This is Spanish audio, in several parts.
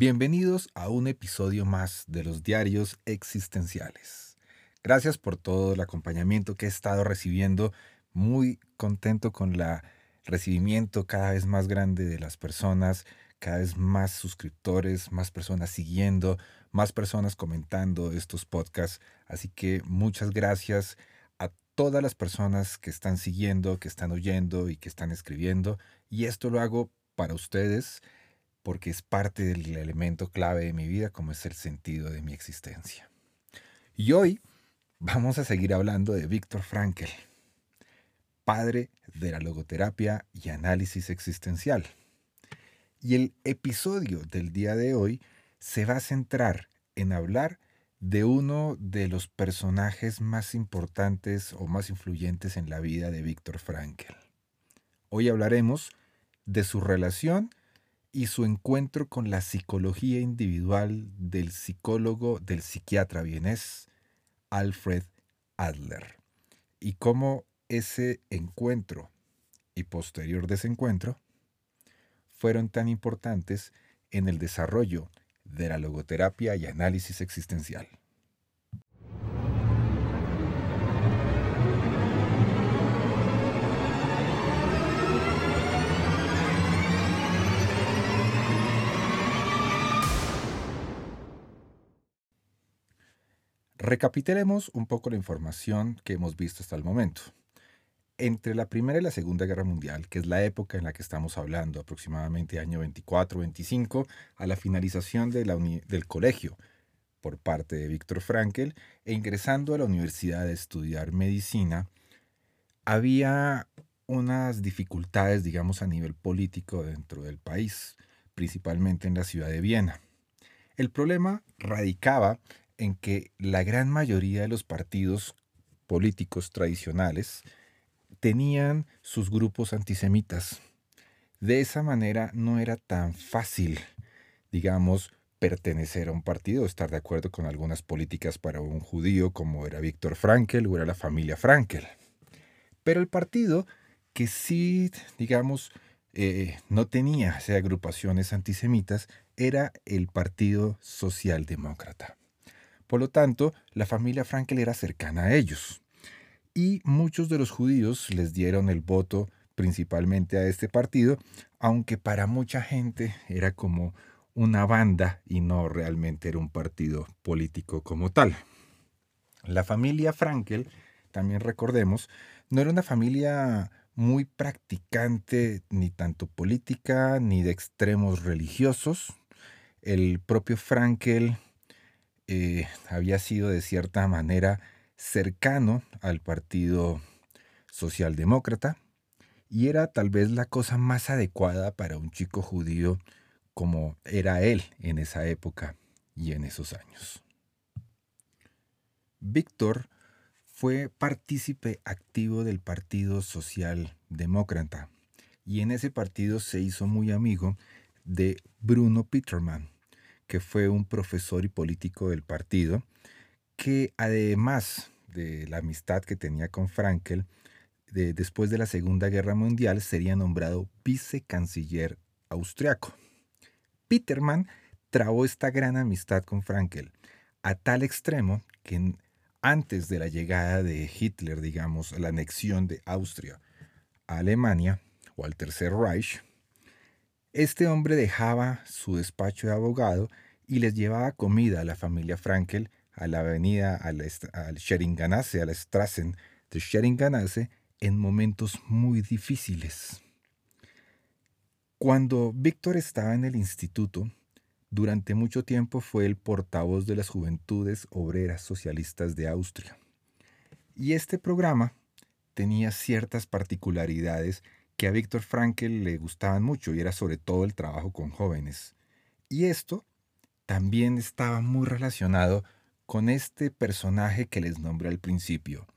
Bienvenidos a un episodio más de los diarios existenciales. Gracias por todo el acompañamiento que he estado recibiendo. Muy contento con el recibimiento cada vez más grande de las personas, cada vez más suscriptores, más personas siguiendo, más personas comentando estos podcasts. Así que muchas gracias a todas las personas que están siguiendo, que están oyendo y que están escribiendo. Y esto lo hago para ustedes porque es parte del elemento clave de mi vida, como es el sentido de mi existencia. Y hoy vamos a seguir hablando de Víctor Frankl, padre de la logoterapia y análisis existencial. Y el episodio del día de hoy se va a centrar en hablar de uno de los personajes más importantes o más influyentes en la vida de Víctor Frankl. Hoy hablaremos de su relación y su encuentro con la psicología individual del psicólogo, del psiquiatra vienés, Alfred Adler, y cómo ese encuentro y posterior desencuentro fueron tan importantes en el desarrollo de la logoterapia y análisis existencial. Recapitulemos un poco la información que hemos visto hasta el momento. Entre la Primera y la Segunda Guerra Mundial, que es la época en la que estamos hablando, aproximadamente año 24-25, a la finalización del colegio por parte de Víctor Frankl e ingresando a la universidad a estudiar medicina, había unas dificultades, digamos, a nivel político dentro del país, principalmente en la ciudad de Viena. El problema radicaba en que la gran mayoría de los partidos políticos tradicionales tenían sus grupos antisemitas. De esa manera no era tan fácil, digamos, pertenecer a un partido, estar de acuerdo con algunas políticas para un judío como era Víctor Frankel o era la familia Frankel. Pero el partido que sí, digamos, eh, no tenía agrupaciones antisemitas era el Partido Socialdemócrata. Por lo tanto, la familia Frankel era cercana a ellos. Y muchos de los judíos les dieron el voto principalmente a este partido, aunque para mucha gente era como una banda y no realmente era un partido político como tal. La familia Frankel, también recordemos, no era una familia muy practicante ni tanto política ni de extremos religiosos. El propio Frankel eh, había sido de cierta manera cercano al Partido Socialdemócrata y era tal vez la cosa más adecuada para un chico judío como era él en esa época y en esos años. Víctor fue partícipe activo del Partido Socialdemócrata y en ese partido se hizo muy amigo de Bruno Peterman, que fue un profesor y político del partido, que además de la amistad que tenía con Frankel, después de la Segunda Guerra Mundial sería nombrado vicecanciller austriaco. Peterman trabó esta gran amistad con Frankel a tal extremo que antes de la llegada de Hitler, digamos, la anexión de Austria a Alemania o al Tercer Reich, este hombre dejaba su despacho de abogado y les llevaba comida a la familia Frankel a la avenida al, al a la Strassen de Scheringanase, en momentos muy difíciles. Cuando Víctor estaba en el instituto, durante mucho tiempo fue el portavoz de las Juventudes Obreras Socialistas de Austria. Y este programa tenía ciertas particularidades que a Víctor Frankl le gustaban mucho y era sobre todo el trabajo con jóvenes. Y esto también estaba muy relacionado con este personaje que les nombré al principio,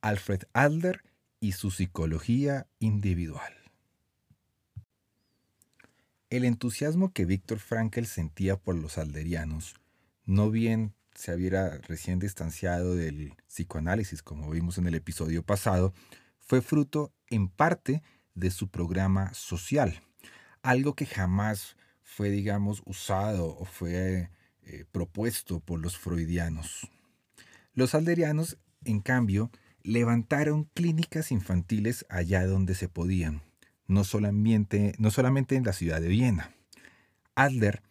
Alfred Adler y su psicología individual. El entusiasmo que Víctor Frankl sentía por los alderianos, no bien se hubiera recién distanciado del psicoanálisis, como vimos en el episodio pasado, fue fruto en parte de su programa social, algo que jamás fue, digamos, usado o fue eh, propuesto por los freudianos. Los alderianos, en cambio, levantaron clínicas infantiles allá donde se podían no solamente, no solamente en la ciudad de Viena. Adler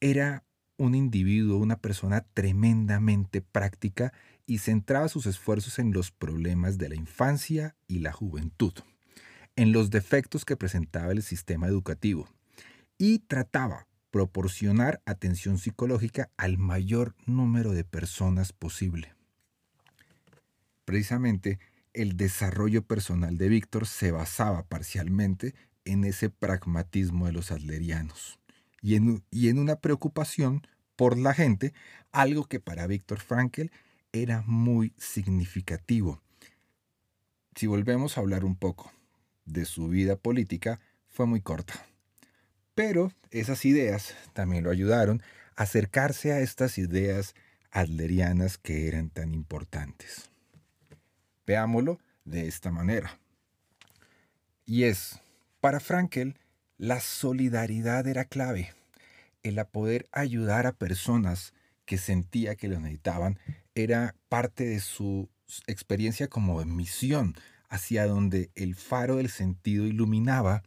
era un individuo, una persona tremendamente práctica y centraba sus esfuerzos en los problemas de la infancia y la juventud, en los defectos que presentaba el sistema educativo y trataba proporcionar atención psicológica al mayor número de personas posible. Precisamente el desarrollo personal de Víctor se basaba parcialmente en ese pragmatismo de los adlerianos y en, una preocupación por la gente, algo que para Víctor Frankl era muy significativo. Si volvemos a hablar un poco de su vida política, fue muy corta. Pero esas ideas también lo ayudaron a acercarse a estas ideas adlerianas que eran tan importantes. Veámoslo de esta manera. Y es, para Frankel, la solidaridad era clave. El poder ayudar a personas que sentía que lo necesitaban era parte de su experiencia como misión, hacia donde el faro del sentido iluminaba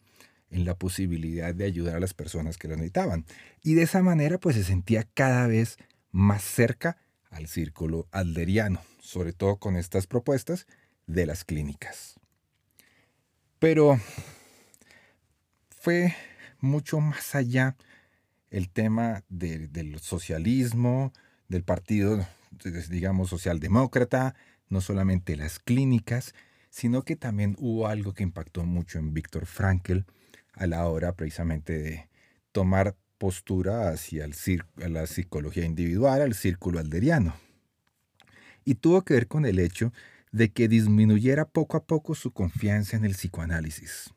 en la posibilidad de ayudar a las personas que lo necesitaban. Y de esa manera pues se sentía cada vez más cerca al círculo alderiano, sobre todo con estas propuestas de las clínicas. Pero fue mucho más allá el tema del socialismo, del partido, digamos, socialdemócrata, no solamente las clínicas, sino que también hubo algo que impactó mucho en Víctor Frankl a la hora precisamente de tomar postura hacia la psicología individual, al círculo alderiano. Y tuvo que ver con el hecho de que disminuyera poco a poco su confianza en el psicoanálisis.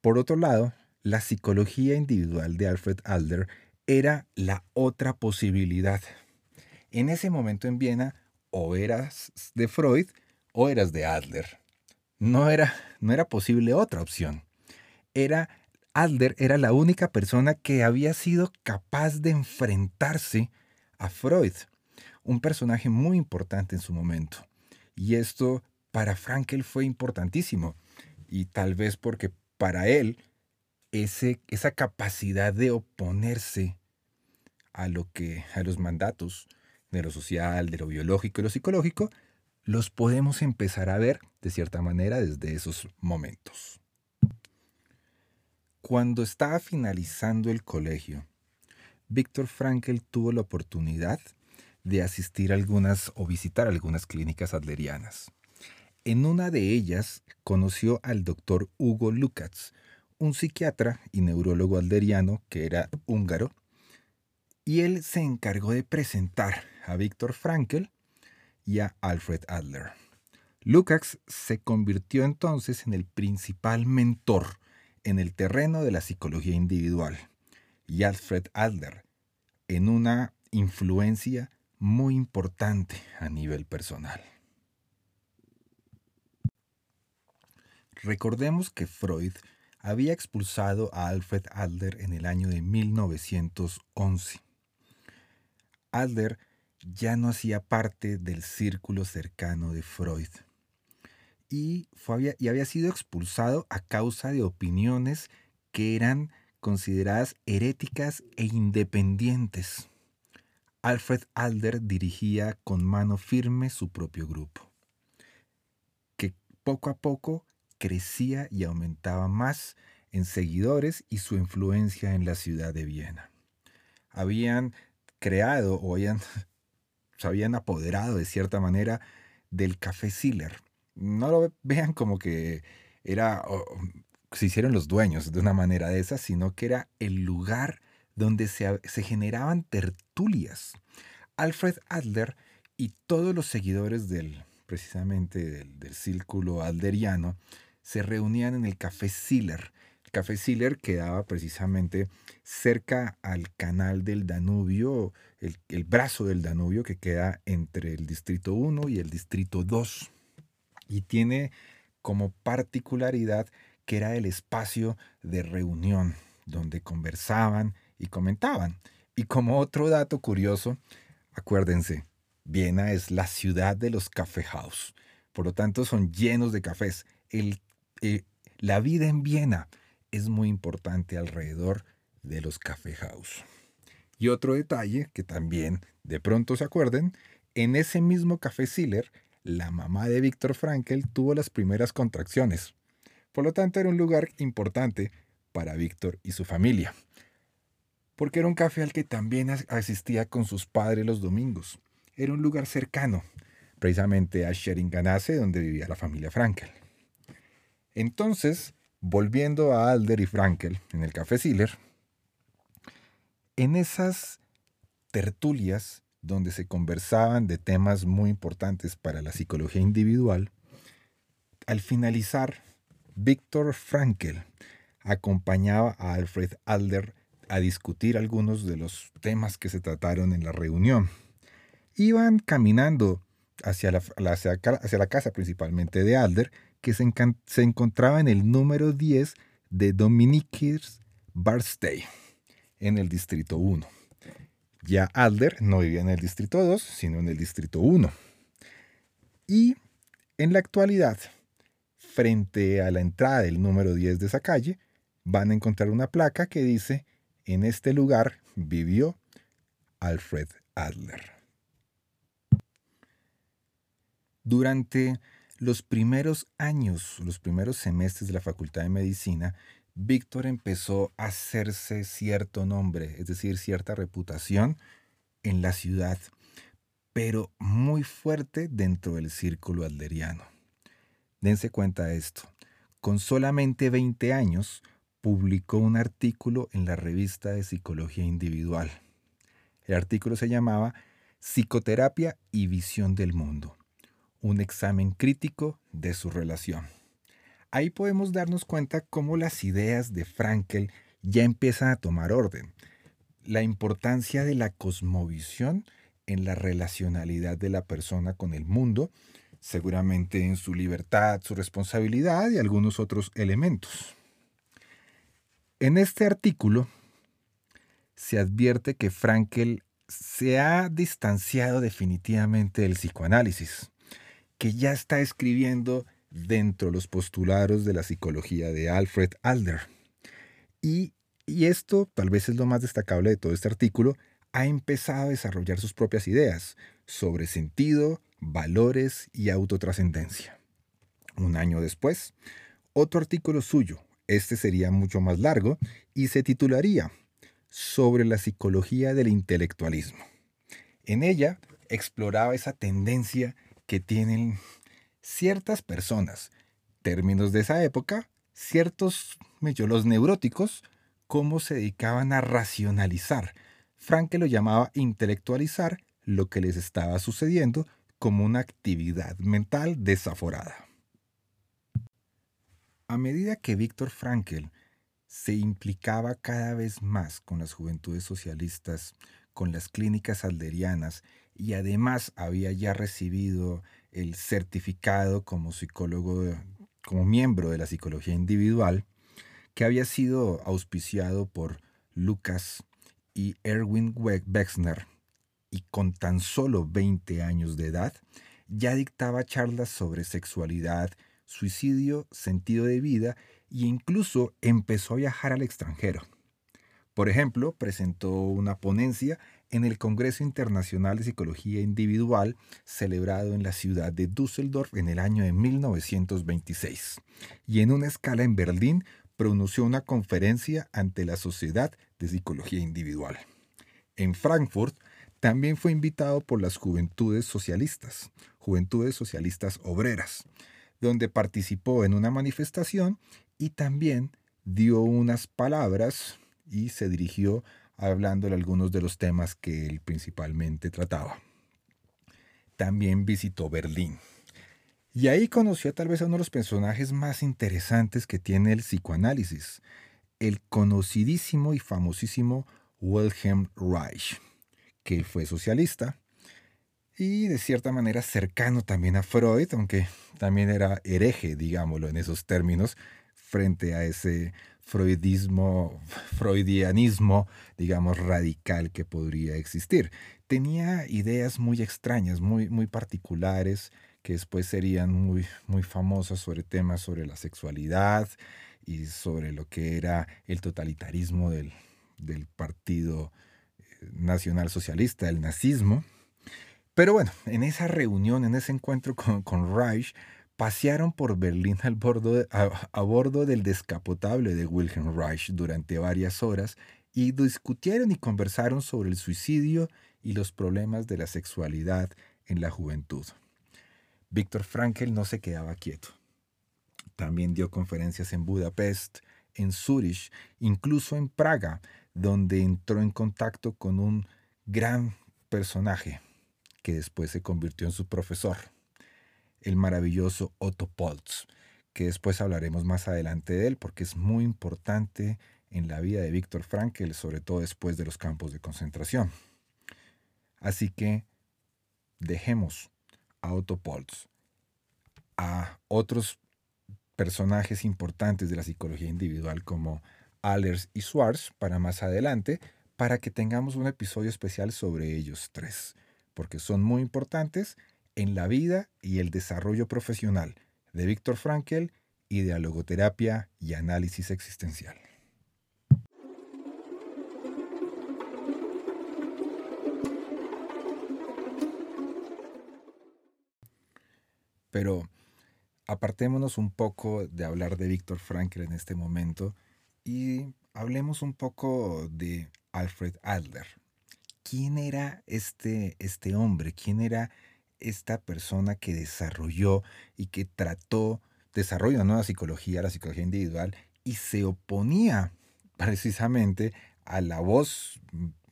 Por otro lado, la psicología individual de Alfred Adler era la otra posibilidad. En ese momento en Viena, o eras de Freud o eras de Adler. No era, no era posible otra opción. Era Adler era la única persona que había sido capaz de enfrentarse a Freud, un personaje muy importante en su momento. Y esto para Frankel fue importantísimo. Y tal vez porque para él ese, esa capacidad de oponerse a lo que a los mandatos de lo social, de lo biológico y lo psicológico, los podemos empezar a ver de cierta manera desde esos momentos. Cuando estaba finalizando el colegio, Víctor Frankl tuvo la oportunidad de asistir a algunas o visitar algunas clínicas adlerianas. En una de ellas conoció al doctor Hugo Lukács, un psiquiatra y neurólogo alderiano que era húngaro, y él se encargó de presentar a Víctor Frankl y a Alfred Adler. Lukács se convirtió entonces en el principal mentor en el terreno de la psicología individual y Alfred Adler en una influencia muy importante a nivel personal. Recordemos que Freud había expulsado a Alfred Adler en el año de 1911. Adler ya no hacía parte del círculo cercano de Freud y, fue, y había sido expulsado a causa de opiniones que eran consideradas heréticas e independientes. Alfred Adler dirigía con mano firme su propio grupo, que poco a poco crecía y aumentaba más en seguidores y su influencia en la ciudad de Viena. Habían creado o habían, se habían apoderado de cierta manera del café Siller, no lo vean como que era se hicieron los dueños de una manera de esa, sino que era el lugar donde se, se generaban tertulias. Alfred Adler y todos los seguidores del, precisamente del, círculo alderiano, se reunían en el Café Siller. El Café Siller quedaba precisamente cerca al canal del Danubio, el, el, brazo del Danubio que queda entre el Distrito 1 y el Distrito 2. Y tiene como particularidad que era el espacio de reunión donde conversaban y comentaban. Y como otro dato curioso, acuérdense, Viena es la ciudad de los café house. Por lo tanto, son llenos de cafés. El, eh, la vida en Viena es muy importante alrededor de los café house. Y otro detalle que también de pronto se acuerden, en ese mismo café Siller, la mamá de Víctor Frankel tuvo las primeras contracciones. Por lo tanto, era un lugar importante para Víctor y su familia. Porque era un café al que también asistía con sus padres los domingos era un lugar cercano, precisamente a Sheringanase, donde vivía la familia Frankel. Entonces, volviendo a Alder y Frankel en el Café Siller, en esas tertulias donde se conversaban de temas muy importantes para la psicología individual, al finalizar, Víctor Frankel acompañaba a Alfred Alder a discutir algunos de los temas que se trataron en la reunión iban caminando hacia la, hacia, la casa principalmente de Alder, que se, se encontraba en el número 10 de Dominique's Barstay, en el distrito 1. Ya Alder no vivía en el distrito 2, sino en el distrito 1. Y en la actualidad, frente a la entrada del número 10 de esa calle, van a encontrar una placa que dice, en este lugar vivió Alfred Adler. Durante los primeros años, los primeros semestres de la Facultad de Medicina, Víctor empezó a hacerse cierto nombre, es decir, cierta reputación en la ciudad, pero muy fuerte dentro del círculo alderiano. Dense cuenta de esto. Con solamente 20 años, publicó un artículo en la revista de Psicología Individual. El artículo se llamaba Psicoterapia y Visión del Mundo un examen crítico de su relación. Ahí podemos darnos cuenta cómo las ideas de Frankel ya empiezan a tomar orden. La importancia de la cosmovisión en la relacionalidad de la persona con el mundo, seguramente en su libertad, su responsabilidad y algunos otros elementos. En este artículo se advierte que Frankel se ha distanciado definitivamente del psicoanálisis que ya está escribiendo dentro de los postulados de la psicología de Alfred Adler. Y, y esto tal vez es lo más destacable de todo este artículo, ha empezado a desarrollar sus propias ideas sobre sentido, valores y autotrascendencia. Un año después, otro artículo suyo, este sería mucho más largo, y se titularía Sobre la psicología del intelectualismo. En ella exploraba esa tendencia que tienen ciertas personas, términos de esa época, ciertos, los neuróticos, cómo se dedicaban a racionalizar. Frank lo llamaba intelectualizar lo que les estaba sucediendo como una actividad mental desaforada. A medida que Víctor Frankel se implicaba cada vez más con las juventudes socialistas, con las clínicas alderianas y además había ya recibido el certificado como psicólogo, como miembro de la psicología individual, que había sido auspiciado por Lucas y Erwin Wexner, y con tan solo 20 años de edad, ya dictaba charlas sobre sexualidad, suicidio, sentido de vida e incluso empezó a viajar al extranjero. Por ejemplo, presentó una ponencia en el Congreso Internacional de Psicología Individual celebrado en la ciudad de Düsseldorf en el año de 1926 y en una escala en Berlín pronunció una conferencia ante la Sociedad de Psicología Individual. En Frankfurt también fue invitado por las Juventudes Socialistas, Juventudes Socialistas Obreras, donde participó en una manifestación y también dio unas palabras y se dirigió hablándole algunos de los temas que él principalmente trataba. También visitó Berlín. Y ahí conoció tal vez a uno de los personajes más interesantes que tiene el psicoanálisis, el conocidísimo y famosísimo Wilhelm Reich, que fue socialista y de cierta manera cercano también a Freud, aunque también era hereje, digámoslo en esos términos, frente a ese freudismo, freudianismo, digamos, radical que podría existir. Tenía ideas muy extrañas, muy, muy particulares, que después serían muy, muy famosas sobre temas sobre la sexualidad y sobre lo que era el totalitarismo del, del Partido eh, Nacional Socialista, el nazismo. Pero bueno, en esa reunión, en ese encuentro con, con Reich, pasearon por Berlín bordo a, bordo del descapotable de Wilhelm Reich durante varias horas y discutieron y conversaron sobre el suicidio y los problemas de la sexualidad en la juventud. Víctor Frankl no se quedaba quieto. También dio conferencias en Budapest, en Zurich, incluso en Praga, donde entró en contacto con un gran personaje que después se convirtió en su profesor el maravilloso Otto Poltz, que después hablaremos más adelante de él porque es muy importante en la vida de Víctor Frankl, sobre todo después de los campos de concentración. Así que dejemos a Otto Poltz, a otros personajes importantes de la psicología individual como Allers y Schwartz para más adelante, para que tengamos un episodio especial sobre ellos tres, porque son muy importantes en la vida y el desarrollo profesional de Víctor Frankl y de logoterapia y análisis existencial. Pero apartémonos un poco de hablar de Víctor Frankl en este momento y hablemos un poco de Alfred Adler. ¿Quién era este, este hombre? ¿Quién era esta persona que desarrolló y que trató, desarrolló una nueva psicología, la psicología individual, y se oponía precisamente a la voz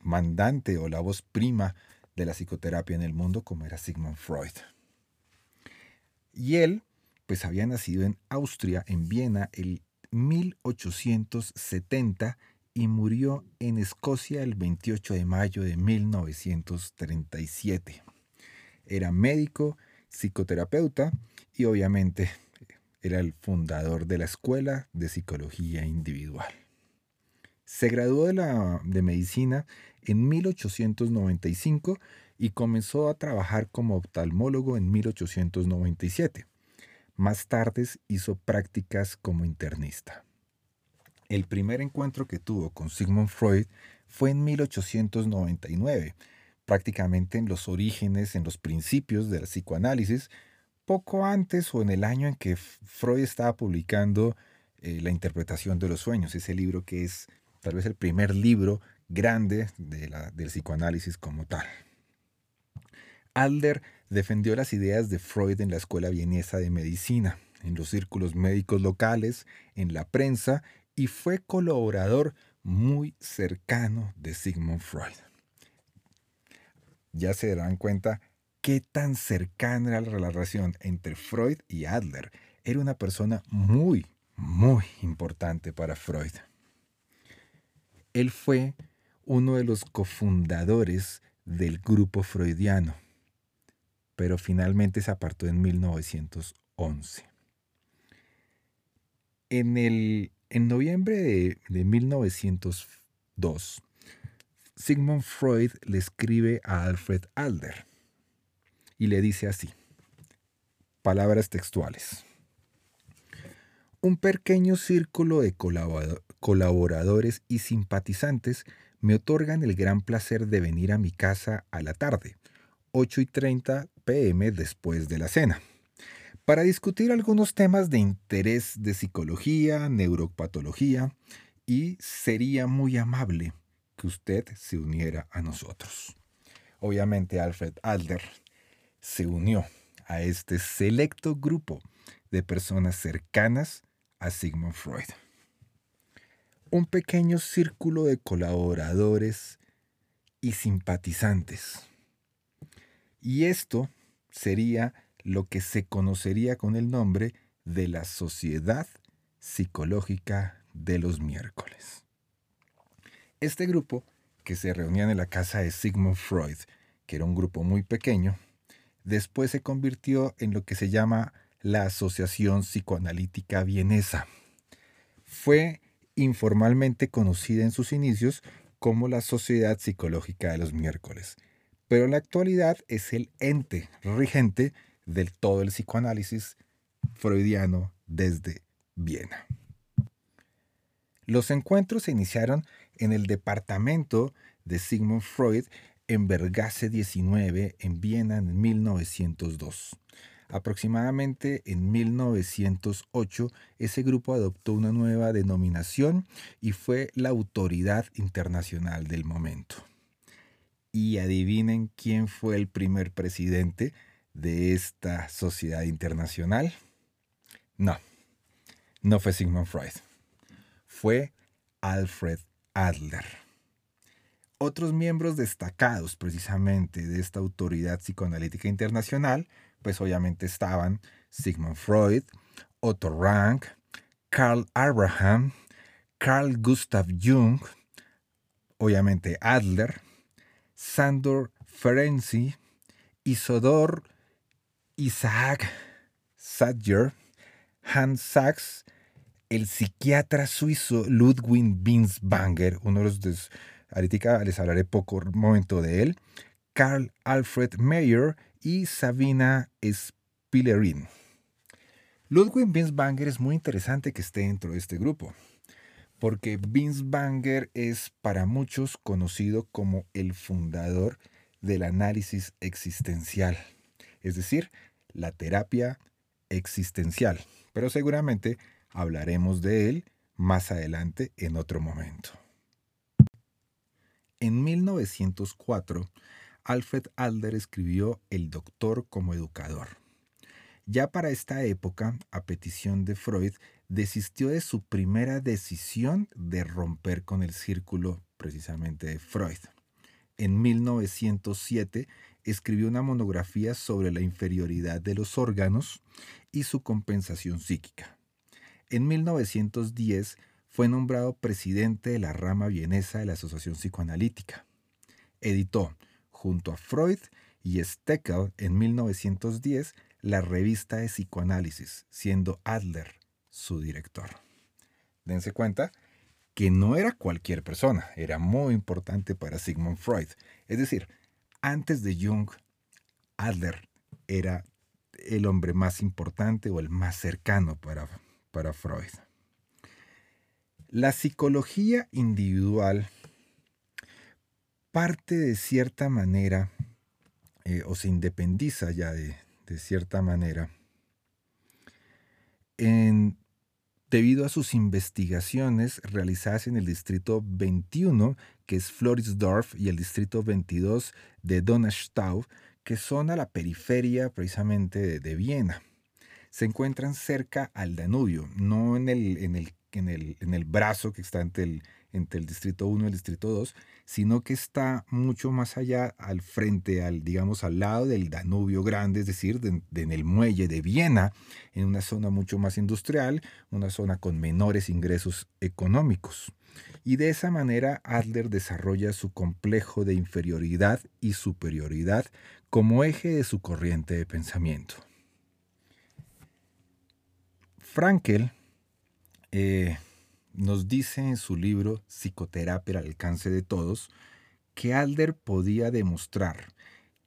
mandante o la voz prima de la psicoterapia en el mundo, como era Sigmund Freud. Y él, pues había nacido en Austria, en Viena, el 1870 y murió en Escocia el 28 de mayo de 1937. Era médico, psicoterapeuta y obviamente era el fundador de la Escuela de Psicología Individual. Se graduó de, la, de medicina en 1895 y comenzó a trabajar como oftalmólogo en 1897. Más tarde hizo prácticas como internista. El primer encuentro que tuvo con Sigmund Freud fue en 1899 prácticamente en los orígenes, en los principios del psicoanálisis, poco antes o en el año en que Freud estaba publicando eh, La interpretación de los sueños, ese libro que es tal vez el primer libro grande del psicoanálisis como tal. Adler defendió las ideas de Freud en la Escuela Vienesa de Medicina, en los círculos médicos locales, en la prensa y fue colaborador muy cercano de Sigmund Freud ya se darán cuenta qué tan cercana era la relación entre Freud y Adler. Era una persona muy, muy importante para Freud. Él fue uno de los cofundadores del grupo freudiano, pero finalmente se apartó en 1911. En, el, en noviembre de, de 1902, Sigmund Freud le escribe a Alfred Adler y le dice así, palabras textuales. Un pequeño círculo de colaboradores y simpatizantes me otorgan el gran placer de venir a mi casa a la tarde, 8 y 30 pm después de la cena, para discutir algunos temas de interés de psicología, neuropatología, y sería muy amable que usted se uniera a nosotros. Obviamente Alfred Adler se unió a este selecto grupo de personas cercanas a Sigmund Freud. Un pequeño círculo de colaboradores y simpatizantes. Y esto sería lo que se conocería con el nombre de la Sociedad Psicológica de los Miércoles. Este grupo, que se reunía en la casa de Sigmund Freud, que era un grupo muy pequeño, después se convirtió en lo que se llama la Asociación Psicoanalítica Vienesa. Fue informalmente conocida en sus inicios como la Sociedad Psicológica de los Miércoles, pero en la actualidad es el ente regente del todo el psicoanálisis freudiano desde Viena. Los encuentros se iniciaron en el departamento de Sigmund Freud en Vergase 19 en Viena en 1902. Aproximadamente en 1908 ese grupo adoptó una nueva denominación y fue la autoridad internacional del momento. Y adivinen quién fue el primer presidente de esta sociedad internacional. No, no fue Sigmund Freud. Fue Alfred Adler. Otros miembros destacados precisamente de esta autoridad psicoanalítica internacional pues obviamente estaban Sigmund Freud, Otto Rank, Carl Abraham, Carl Gustav Jung, obviamente Adler, Sandor Ferenczi, Isodor Isaac Sadger, Hans Sachs, el psiquiatra suizo Ludwig Binswanger, uno de los... ahorita les hablaré poco momento de él, Carl Alfred Mayer y Sabina Spillerin. Ludwig Binswanger es muy interesante que esté dentro de este grupo, porque Binswanger es para muchos conocido como el fundador del análisis existencial, es decir, la terapia existencial, pero seguramente hablaremos de él más adelante en otro momento. En 1904, Alfred Adler escribió El doctor como educador. Ya para esta época, a petición de Freud, desistió de su primera decisión de romper con el círculo precisamente de Freud. En 1907 escribió una monografía sobre la inferioridad de los órganos y su compensación psíquica. En 1910 fue nombrado presidente de la rama vienesa de la Asociación Psicoanalítica. Editó junto a Freud y Steckel en 1910 la revista de psicoanálisis, siendo Adler su director. Dense cuenta que no era cualquier persona, era muy importante para Sigmund Freud. Es decir, antes de Jung, Adler era el hombre más importante o el más cercano para, para Freud. La psicología individual parte de cierta manera eh, o se independiza ya de, cierta manera debido a sus investigaciones realizadas en el distrito 21, que es Florisdorf, y el distrito 22 de Donnerstau, que son a la periferia precisamente de, Viena. Se encuentran cerca al Danubio, no en el, en el, en el, en el brazo que está entre el, entre el distrito 1 y el distrito 2, sino que está mucho más allá al frente, al digamos al lado del Danubio Grande, es decir, en el muelle de Viena, en una zona mucho más industrial, una zona con menores ingresos económicos. Y de esa manera Adler desarrolla su complejo de inferioridad y superioridad como eje de su corriente de pensamiento. Frankel eh, nos dice en su libro Psicoterapia al alcance de todos que Alder podía demostrar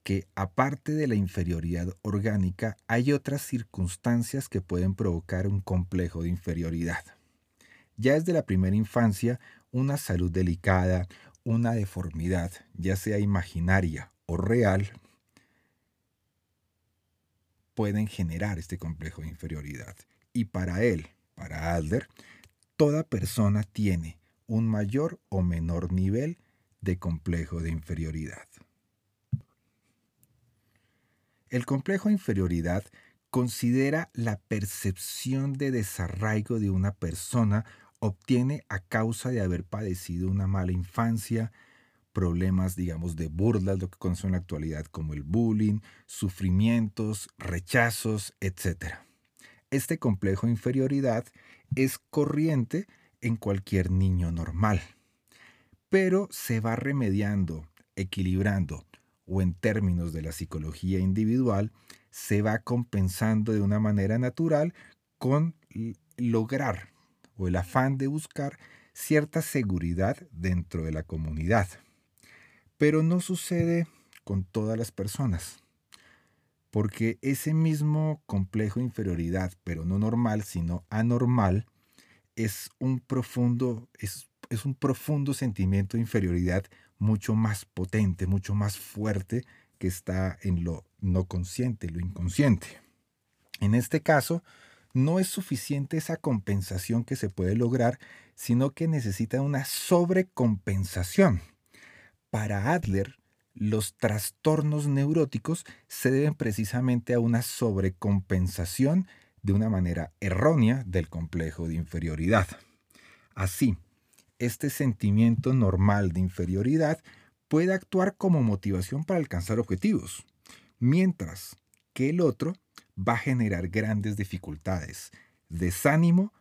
que aparte de la inferioridad orgánica hay otras circunstancias que pueden provocar un complejo de inferioridad. Ya desde la primera infancia, una salud delicada, una deformidad, ya sea imaginaria o real, pueden generar este complejo de inferioridad. Y para él, para Adler, toda persona tiene un mayor o menor nivel de complejo de inferioridad. El complejo de inferioridad considera la percepción de desarraigo de una persona obtiene a causa de haber padecido una mala infancia, problemas, digamos, de burlas, lo que conoce en la actualidad como el bullying, sufrimientos, rechazos, etc. Este complejo de inferioridad es corriente en cualquier niño normal, pero se va remediando, equilibrando, o en términos de la psicología individual, se va compensando de una manera natural con lograr o el afán de buscar cierta seguridad dentro de la comunidad. Pero no sucede con todas las personas, porque ese mismo complejo de inferioridad, pero no normal, sino anormal, es un profundo, es, es un profundo sentimiento de inferioridad mucho más potente, mucho más fuerte que está en lo no consciente, lo inconsciente. En este caso, no es suficiente esa compensación que se puede lograr, sino que necesita una sobrecompensación. Para Adler, los trastornos neuróticos se deben precisamente a una sobrecompensación de una manera errónea del complejo de inferioridad. Así, este sentimiento normal de inferioridad puede actuar como motivación para alcanzar objetivos, mientras que el otro va a generar grandes dificultades, desánimo,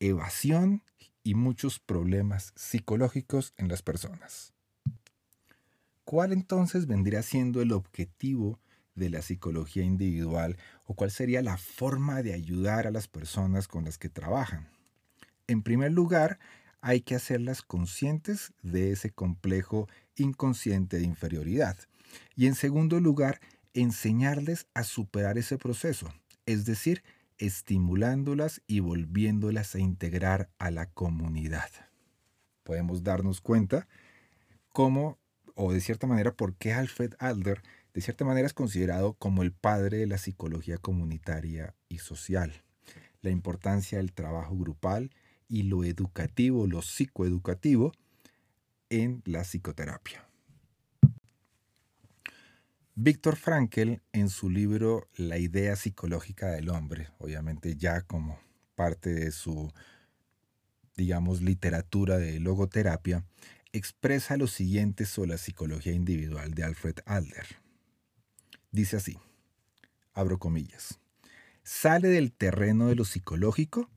evasión y muchos problemas psicológicos en las personas. ¿Cuál entonces vendría siendo el objetivo de la psicología individual o cuál sería la forma de ayudar a las personas con las que trabajan? En primer lugar, hay que hacerlas conscientes de ese complejo inconsciente de inferioridad. Y en segundo lugar, enseñarles a superar ese proceso, es decir, estimulándolas y volviéndolas a integrar a la comunidad. Podemos darnos cuenta cómo, o de cierta manera, por qué Alfred Adler, de cierta manera, es considerado como el padre de la psicología comunitaria y social. La importancia del trabajo grupal y lo educativo, lo psicoeducativo en la psicoterapia. Víctor Frankl, en su libro La idea psicológica del hombre, obviamente ya como parte de su, digamos, literatura de logoterapia, expresa lo siguiente sobre la psicología individual de Alfred Adler. Dice así, abro comillas, sale del terreno de lo psicológico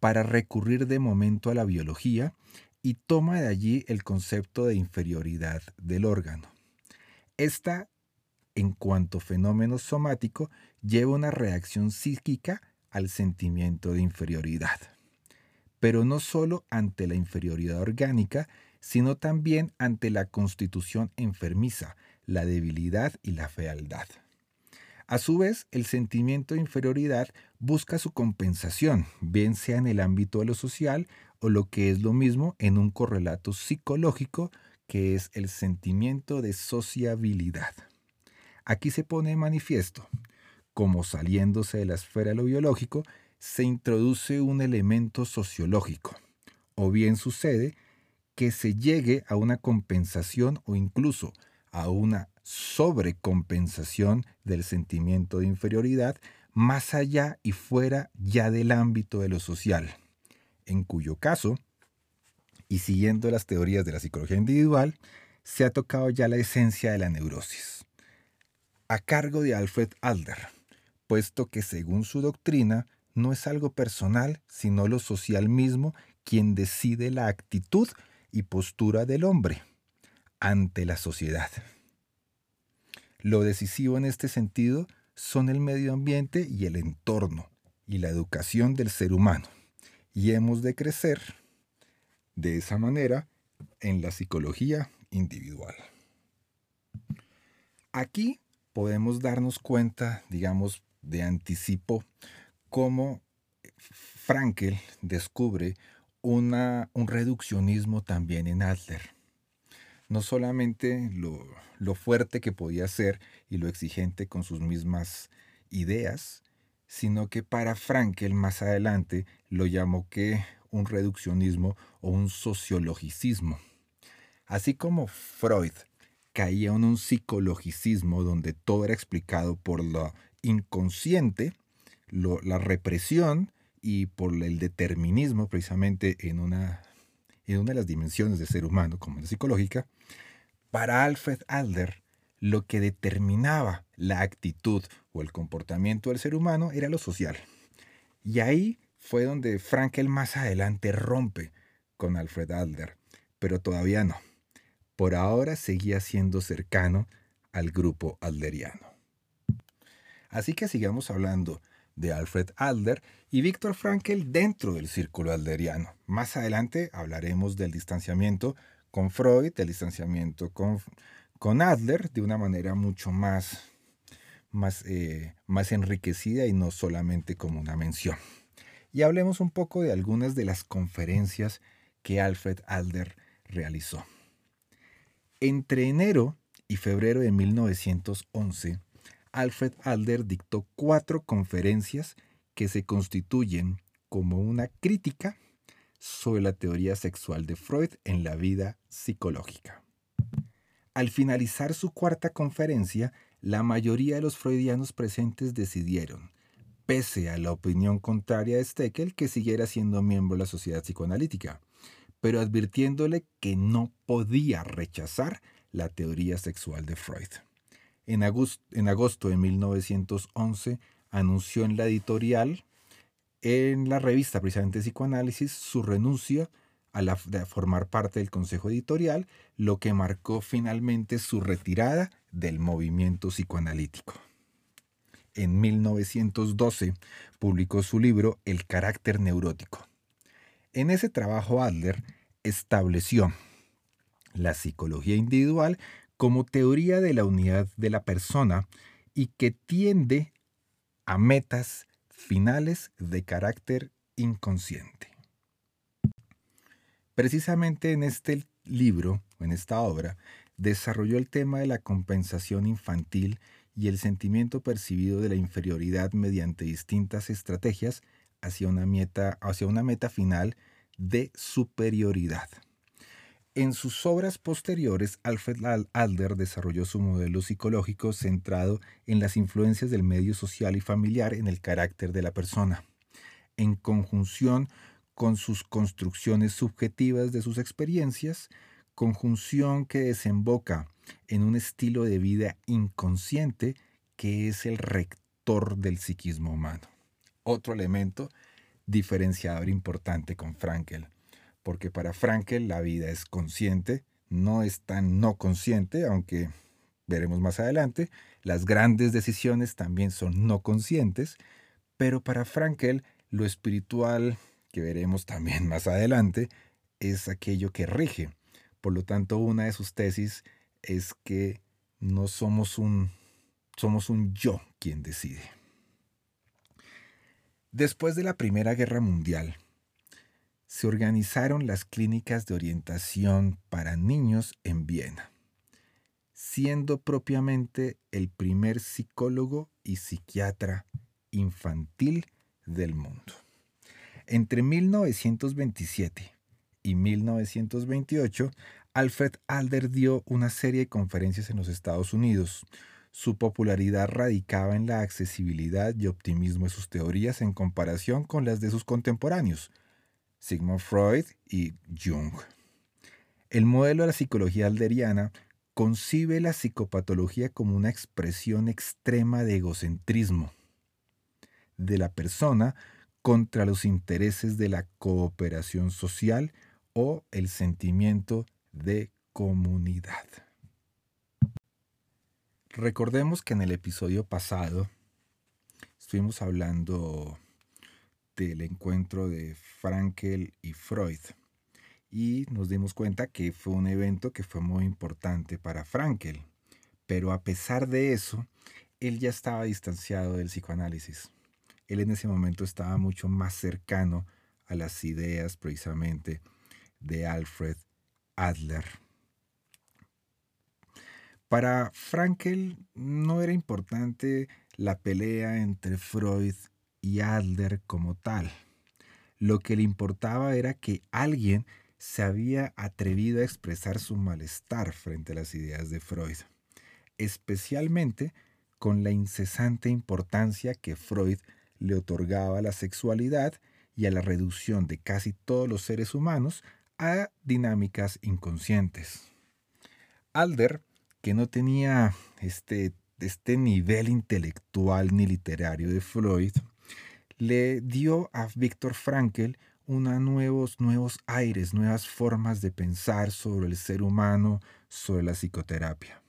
para recurrir de momento a la biología y toma de allí el concepto de inferioridad del órgano. Esta en cuanto fenómeno somático, lleva una reacción psíquica al sentimiento de inferioridad. Pero no solo ante la inferioridad orgánica, sino también ante la constitución enfermiza, la debilidad y la fealdad. A su vez, el sentimiento de inferioridad busca su compensación, bien sea en el ámbito de lo social o lo que es lo mismo en un correlato psicológico que es el sentimiento de sociabilidad. Aquí se pone de manifiesto como saliéndose de la esfera de lo biológico, se introduce un elemento sociológico, o bien sucede que se llegue a una compensación o incluso a una sobrecompensación del sentimiento de inferioridad más allá y fuera ya del ámbito de lo social, en cuyo caso, y siguiendo las teorías de la psicología individual, se ha tocado ya la esencia de la neurosis a cargo de Alfred Adler, puesto que según su doctrina no es algo personal, sino lo social mismo quien decide la actitud y postura del hombre ante la sociedad. Lo decisivo en este sentido son el medio ambiente y el entorno y la educación del ser humano. Y hemos de crecer de esa manera en la psicología individual. Aquí podemos darnos cuenta, digamos, de anticipo, cómo Frankel descubre una, un reduccionismo también en Adler. No solamente lo, lo fuerte que podía ser y lo exigente con sus mismas ideas, sino que para Frankel más adelante lo llamó que un reduccionismo o un sociologicismo. Así como Freud caía en un psicologicismo donde todo era explicado por lo inconsciente, la represión y por el determinismo precisamente en una, en una de las dimensiones del ser humano, como la psicológica, para Alfred Adler lo que determinaba la actitud o el comportamiento del ser humano era lo social. Y ahí fue donde Frankel más adelante rompe con Alfred Adler, pero todavía no. Por ahora seguía siendo cercano al grupo adleriano. Así que sigamos hablando de Alfred Adler y Víctor Frankel dentro del círculo adleriano. Más adelante hablaremos del distanciamiento con Freud, del distanciamiento con, con Adler, de una manera mucho más, más, eh, más enriquecida y no solamente como una mención. Y hablemos un poco de algunas de las conferencias que Alfred Adler realizó. Entre enero y febrero de 1911, Alfred Adler dictó cuatro conferencias que se constituyen como una crítica sobre la teoría sexual de Freud en la vida psicológica. Al finalizar su cuarta conferencia, la mayoría de los freudianos presentes decidieron, pese a la opinión contraria de Steckel, que siguiera siendo miembro de la sociedad psicoanalítica, pero advirtiéndole que no podía rechazar la teoría sexual de Freud. En agosto, de 1911 anunció en la editorial, en la revista precisamente Psicoanálisis, su renuncia a, la, formar parte del consejo editorial, lo que marcó finalmente su retirada del movimiento psicoanalítico. En 1912 publicó su libro El carácter neurótico. En ese trabajo Adler estableció la psicología individual como teoría de la unidad de la persona y que tiende a metas finales de carácter inconsciente. Precisamente en este libro, en esta obra, desarrolló el tema de la compensación infantil y el sentimiento percibido de la inferioridad mediante distintas estrategias hacia una meta, hacia una meta final de superioridad. En sus obras posteriores, Alfred Adler desarrolló su modelo psicológico centrado en las influencias del medio social y familiar en el carácter de la persona, en conjunción con sus construcciones subjetivas de sus experiencias, conjunción que desemboca en un estilo de vida inconsciente que es el rector del psiquismo humano. Otro elemento diferenciador importante con Frankel porque para Frankel la vida es consciente, no es tan no consciente, aunque veremos más adelante, las grandes decisiones también son no conscientes, pero para Frankel lo espiritual, que veremos también más adelante, es aquello que rige. Por lo tanto, una de sus tesis es que no somos un, somos un yo quien decide. Después de la Primera Guerra Mundial, se organizaron las clínicas de orientación para niños en Viena, siendo propiamente el primer psicólogo y psiquiatra infantil del mundo. Entre 1927 y 1928, Alfred Adler dio una serie de conferencias en los Estados Unidos. Su popularidad radicaba en la accesibilidad y optimismo de sus teorías en comparación con las de sus contemporáneos, Sigmund Freud y Jung. El modelo de la psicología alderiana concibe la psicopatología como una expresión extrema de egocentrismo de la persona contra los intereses de la cooperación social o el sentimiento de comunidad. Recordemos que en el episodio pasado estuvimos hablando del encuentro de Frankel y Freud. Y nos dimos cuenta que fue un evento que fue muy importante para Frankel. Pero a pesar de eso, él ya estaba distanciado del psicoanálisis. Él en ese momento estaba mucho más cercano a las ideas precisamente de Alfred Adler. Para Frankel no era importante la pelea entre Freud y Adler como tal. Lo que le importaba era que alguien se había atrevido a expresar su malestar frente a las ideas de Freud, especialmente con la incesante importancia que Freud le otorgaba la sexualidad y a la reducción de casi todos los seres humanos a dinámicas inconscientes. Alder, que no tenía este, este nivel intelectual ni literario de Freud, le dio a Víctor Frankl una nuevos, nuevos aires, nuevas formas de pensar sobre el ser humano, sobre la psicoterapia.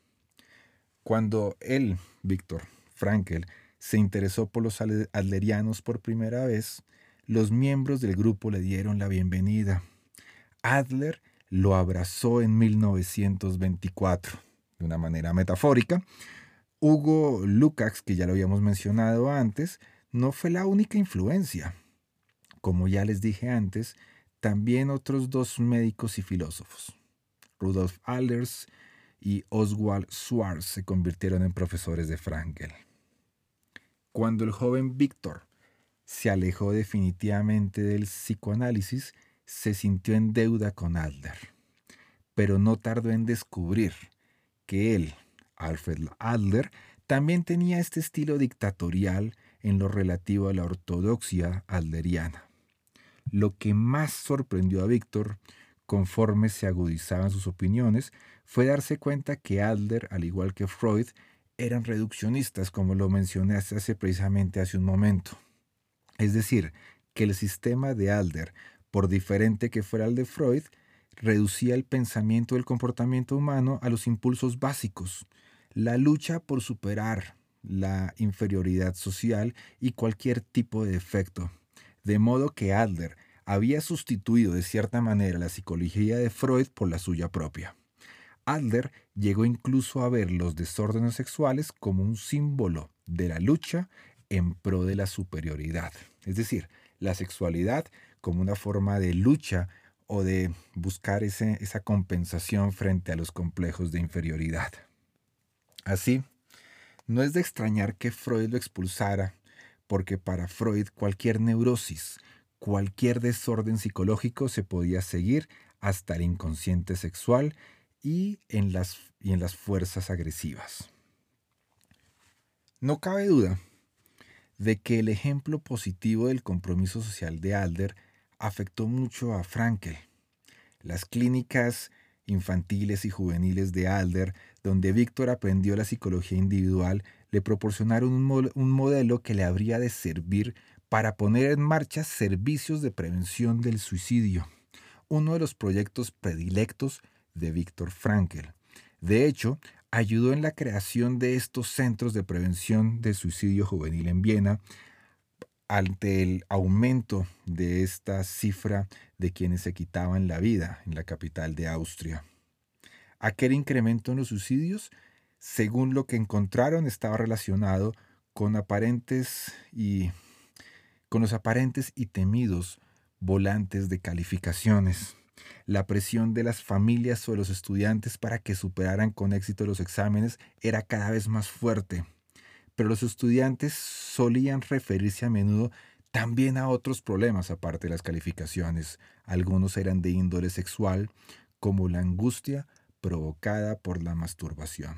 Cuando él, Víctor Frankl, se interesó por los adlerianos por primera vez, los miembros del grupo le dieron la bienvenida. Adler lo abrazó en 1924, de una manera metafórica. Hugo Lukács, que ya lo habíamos mencionado antes, no fue la única influencia. Como ya les dije antes, también otros dos médicos y filósofos, Rudolf Allers y Oswald Schwarz, se convirtieron en profesores de Frankel. Cuando el joven Víctor se alejó definitivamente del psicoanálisis, se sintió en deuda con Adler, pero no tardó en descubrir que él, Alfred Adler, también tenía este estilo dictatorial en lo relativo a la ortodoxia adleriana. Lo que más sorprendió a Víctor, conforme se agudizaban sus opiniones, fue darse cuenta que Adler, al igual que Freud, eran reduccionistas, como lo mencioné hace precisamente hace un momento. Es decir, que el sistema de Adler, por diferente que fuera el de Freud, reducía el pensamiento y el comportamiento humano a los impulsos básicos, la lucha por superar la inferioridad social y cualquier tipo de defecto, de modo que Adler había sustituido de cierta manera la psicología de Freud por la suya propia. Adler llegó incluso a ver los desórdenes sexuales como un símbolo de la lucha en pro de la superioridad, es decir, la sexualidad como una forma de lucha o de buscar esa compensación frente a los complejos de inferioridad. Así, no es de extrañar que Freud lo expulsara porque para Freud cualquier neurosis, cualquier desorden psicológico se podía seguir hasta el inconsciente sexual y en las, y en las fuerzas agresivas. No cabe duda de que el ejemplo positivo del compromiso social de Alder afectó mucho a Frankel. Las clínicas infantiles y juveniles de Alder, donde Víctor aprendió la psicología individual, le proporcionaron un, modelo que le habría de servir para poner en marcha servicios de prevención del suicidio, uno de los proyectos predilectos de Víctor Frankl. De hecho, ayudó en la creación de estos centros de prevención del suicidio juvenil en Viena ante el aumento de esta cifra de quienes se quitaban la vida en la capital de Austria. Aquel incremento en los suicidios según lo que encontraron, estaba relacionado con aparentes y con los aparentes y temidos volantes de calificaciones, la presión de las familias sobre los estudiantes para que superaran con éxito los exámenes era cada vez más fuerte, pero los estudiantes solían referirse a menudo también a otros problemas aparte de las calificaciones. Algunos eran de índole sexual, como la angustia provocada por la masturbación.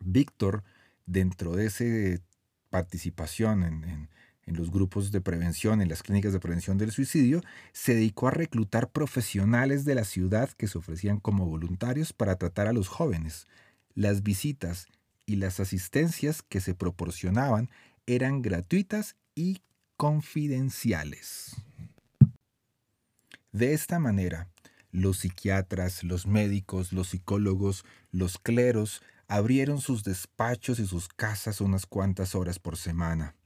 Víctor, dentro de esa participación en, los grupos de prevención, en las clínicas de prevención del suicidio, se dedicó a reclutar profesionales de la ciudad que se ofrecían como voluntarios para tratar a los jóvenes. Las visitas y las asistencias que se proporcionaban eran gratuitas y confidenciales. De esta manera, los psiquiatras, los médicos, los psicólogos, los cleros abrieron sus despachos y sus casas unas cuantas horas por semana,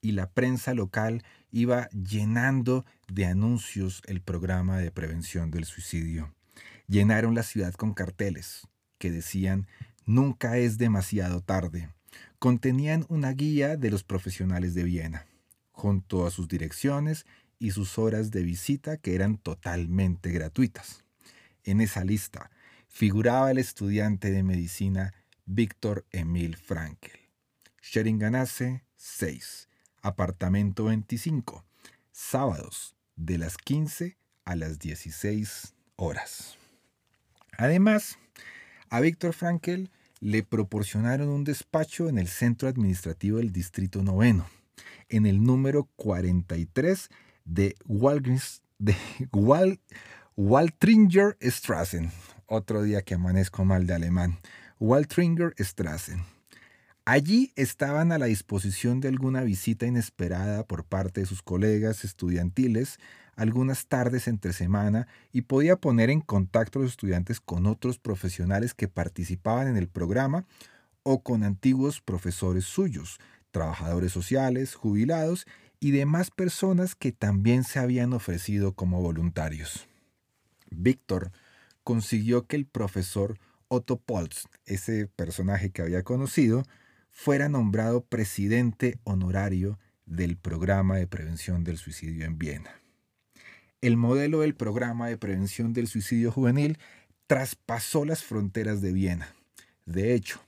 y la prensa local iba llenando de anuncios el programa de prevención del suicidio. Llenaron la ciudad con carteles que decían Nunca es demasiado tarde. Contenían una guía de los profesionales de Viena, junto a sus direcciones y sus horas de visita que eran totalmente gratuitas. En esa lista figuraba el estudiante de medicina Víctor Emil Frankel. Sheringanase 6, apartamento 25, sábados de las 15 a las 16 horas. Además, a Víctor Frankel le proporcionaron un despacho en el centro administrativo del Distrito Noveno, en el número 43 de Waltringer Strassen. Otro día que amanezco mal de alemán. Waltringer Strassen. Allí estaban a la disposición de alguna visita inesperada por parte de sus colegas estudiantiles algunas tardes entre semana y podía poner en contacto a los estudiantes con otros profesionales que participaban en el programa o con antiguos profesores suyos, trabajadores sociales, jubilados y demás personas que también se habían ofrecido como voluntarios. Víctor consiguió que el profesor Otto Polz, ese personaje que había conocido, fuera nombrado presidente honorario del programa de prevención del suicidio en Viena. El modelo del programa de prevención del suicidio juvenil traspasó las fronteras de Viena. De hecho,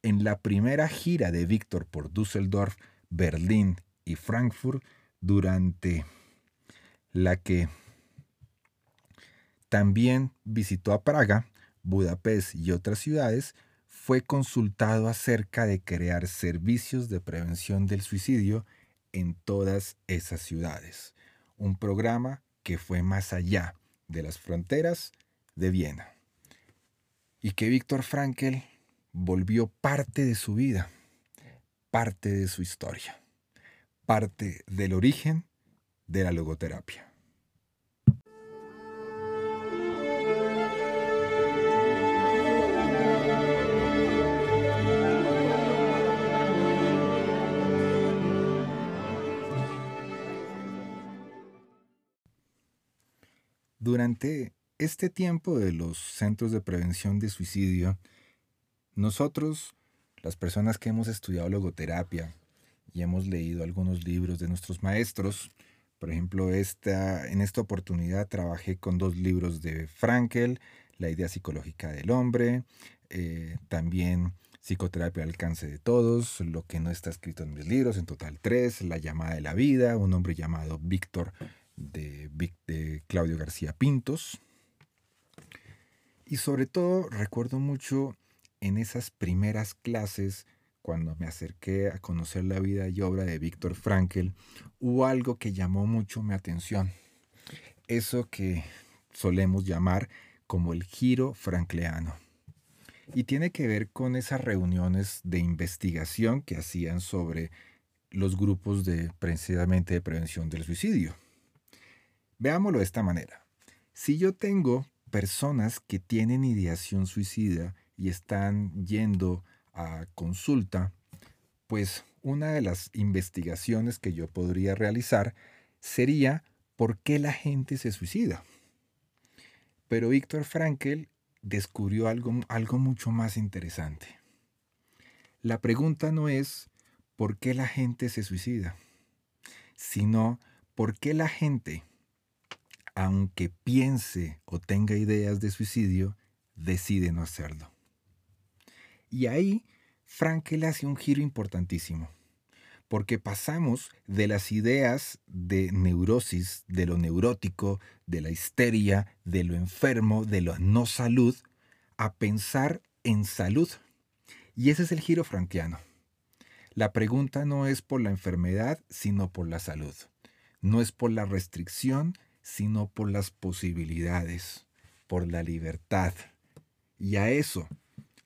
en la primera gira de Víctor por Düsseldorf, Berlín y Frankfurt, durante la que también visitó a Praga, Budapest y otras ciudades, fue consultado acerca de crear servicios de prevención del suicidio en todas esas ciudades. Un programa que fue más allá de las fronteras de Viena. Y que Víctor Frankl volvió parte de su vida, parte de su historia, parte del origen de la logoterapia. Durante este tiempo de los centros de prevención de suicidio, nosotros, las personas que hemos estudiado logoterapia y hemos leído algunos libros de nuestros maestros, por ejemplo, esta, en esta oportunidad trabajé con dos libros de Frankel, La idea psicológica del hombre, eh, también Psicoterapia al alcance de todos, lo que no está escrito en mis libros, en total tres, La llamada de la vida, un hombre llamado Víctor de, Claudio García Pintos. Y sobre todo recuerdo mucho en esas primeras clases, cuando me acerqué a conocer la vida y obra de Víctor Frankl, hubo algo que llamó mucho mi atención. Eso que solemos llamar como el giro frankleano. Y tiene que ver con esas reuniones de investigación que hacían sobre los grupos de precisamente de prevención del suicidio. Veámoslo de esta manera. Si yo tengo personas que tienen ideación suicida y están yendo consulta, pues una de las investigaciones que yo podría realizar sería por qué la gente se suicida. Pero Víctor Frankl descubrió algo, algo mucho más interesante. La pregunta no es por qué la gente se suicida, sino por qué la gente aunque piense o tenga ideas de suicidio, decide no hacerlo. Y ahí Frankel hace un giro importantísimo, porque pasamos de las ideas de neurosis, de lo neurótico, de la histeria, de lo enfermo, de la no salud, a pensar en salud. Y ese es el giro frankiano. La pregunta no es por la enfermedad, sino por la salud. No es por la restricción, sino por las posibilidades, por la libertad. Y a eso,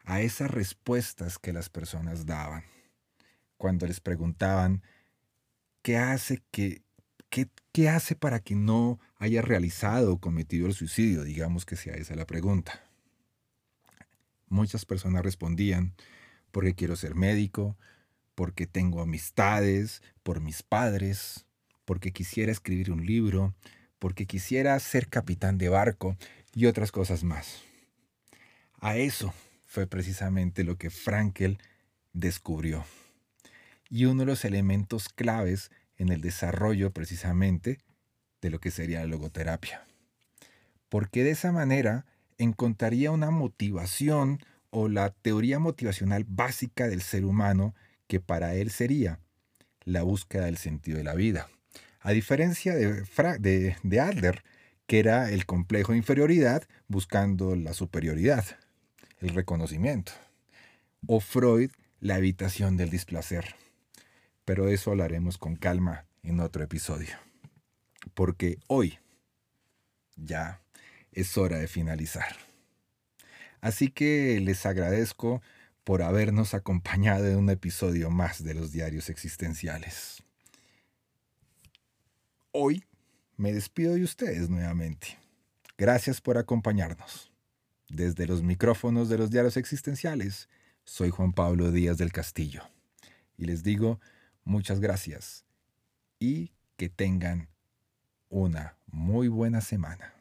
a esas respuestas que las personas daban, cuando les preguntaban, ¿qué hace que... ¿Qué, ¿Qué hace para que no haya realizado o cometido el suicidio? Digamos que sea esa la pregunta. Muchas personas respondían, porque quiero ser médico, porque tengo amistades, por mis padres, porque quisiera escribir un libro, porque quisiera ser capitán de barco y otras cosas más. A eso fue precisamente lo que Frankel descubrió. Y uno de los elementos claves en el desarrollo precisamente de lo que sería la logoterapia. Porque de esa manera encontraría una motivación o la teoría motivacional básica del ser humano que para él sería la búsqueda del sentido de la vida. A diferencia de, de, Adler, que era el complejo de inferioridad buscando la superioridad, el reconocimiento. O Freud, la evitación del displacer. pero eso hablaremos con calma en otro episodio. Porque hoy ya es hora de finalizar. Así que les agradezco por habernos acompañado en un episodio más de los diarios existenciales. Hoy me despido de ustedes nuevamente. Gracias por acompañarnos. Desde los micrófonos de los diarios existenciales, soy Juan Pablo Díaz del Castillo. Y les digo muchas gracias y que tengan una muy buena semana.